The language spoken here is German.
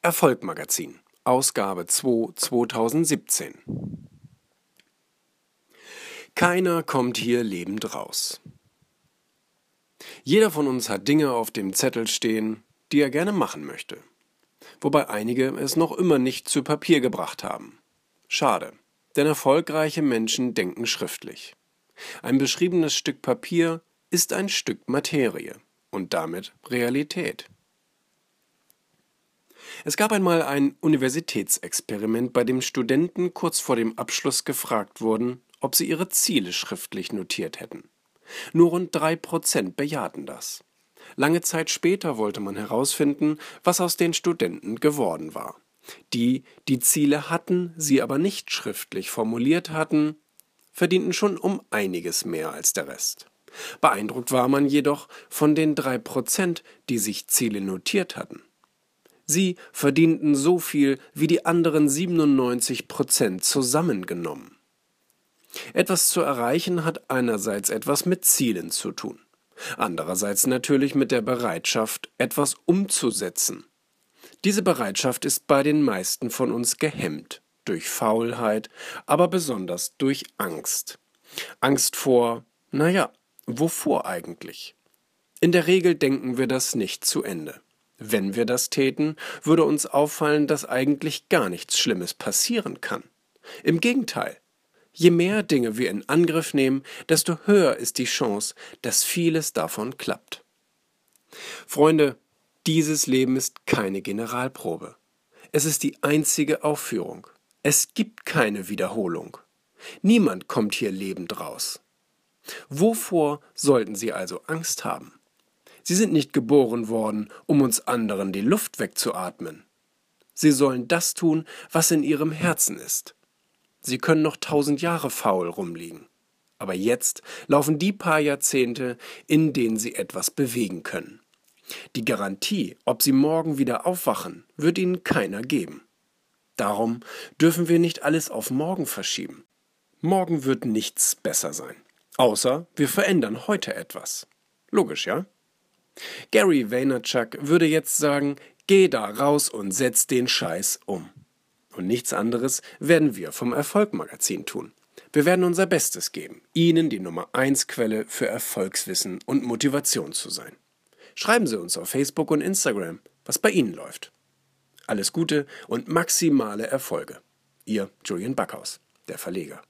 Erfolgmagazin, Ausgabe 2 2017. Keiner kommt hier lebend raus. Jeder von uns hat Dinge auf dem Zettel stehen, die er gerne machen möchte. Wobei einige es noch immer nicht zu Papier gebracht haben. Schade, denn erfolgreiche Menschen denken schriftlich. Ein beschriebenes Stück Papier ist ein Stück Materie und damit Realität. Es gab einmal ein Universitätsexperiment, bei dem Studenten kurz vor dem Abschluss gefragt wurden, ob sie ihre Ziele schriftlich notiert hätten. Nur rund drei Prozent bejahten das. Lange Zeit später wollte man herausfinden, was aus den Studenten geworden war. Die, die Ziele hatten, sie aber nicht schriftlich formuliert hatten, verdienten schon um einiges mehr als der Rest. Beeindruckt war man jedoch von den drei Prozent, die sich Ziele notiert hatten. Sie verdienten so viel wie die anderen 97 Prozent zusammengenommen. Etwas zu erreichen hat einerseits etwas mit Zielen zu tun, andererseits natürlich mit der Bereitschaft, etwas umzusetzen. Diese Bereitschaft ist bei den meisten von uns gehemmt, durch Faulheit, aber besonders durch Angst. Angst vor, naja, wovor eigentlich? In der Regel denken wir das nicht zu Ende. Wenn wir das täten, würde uns auffallen, dass eigentlich gar nichts Schlimmes passieren kann. Im Gegenteil. Je mehr Dinge wir in Angriff nehmen, desto höher ist die Chance, dass vieles davon klappt. Freunde, dieses Leben ist keine Generalprobe. Es ist die einzige Aufführung. Es gibt keine Wiederholung. Niemand kommt hier lebend raus. Wovor sollten Sie also Angst haben? Sie sind nicht geboren worden, um uns anderen die Luft wegzuatmen. Sie sollen das tun, was in ihrem Herzen ist. Sie können noch tausend Jahre faul rumliegen. Aber jetzt laufen die paar Jahrzehnte, in denen sie etwas bewegen können. Die Garantie, ob sie morgen wieder aufwachen, wird ihnen keiner geben. Darum dürfen wir nicht alles auf morgen verschieben. Morgen wird nichts besser sein. Außer wir verändern heute etwas. Logisch, ja? Gary Vaynerchuk würde jetzt sagen, geh da raus und setz den Scheiß um. Und nichts anderes werden wir vom Erfolgmagazin tun. Wir werden unser Bestes geben, Ihnen die Nummer 1 Quelle für Erfolgswissen und Motivation zu sein. Schreiben Sie uns auf Facebook und Instagram, was bei Ihnen läuft. Alles Gute und maximale Erfolge. Ihr Julian Backhaus, der Verleger.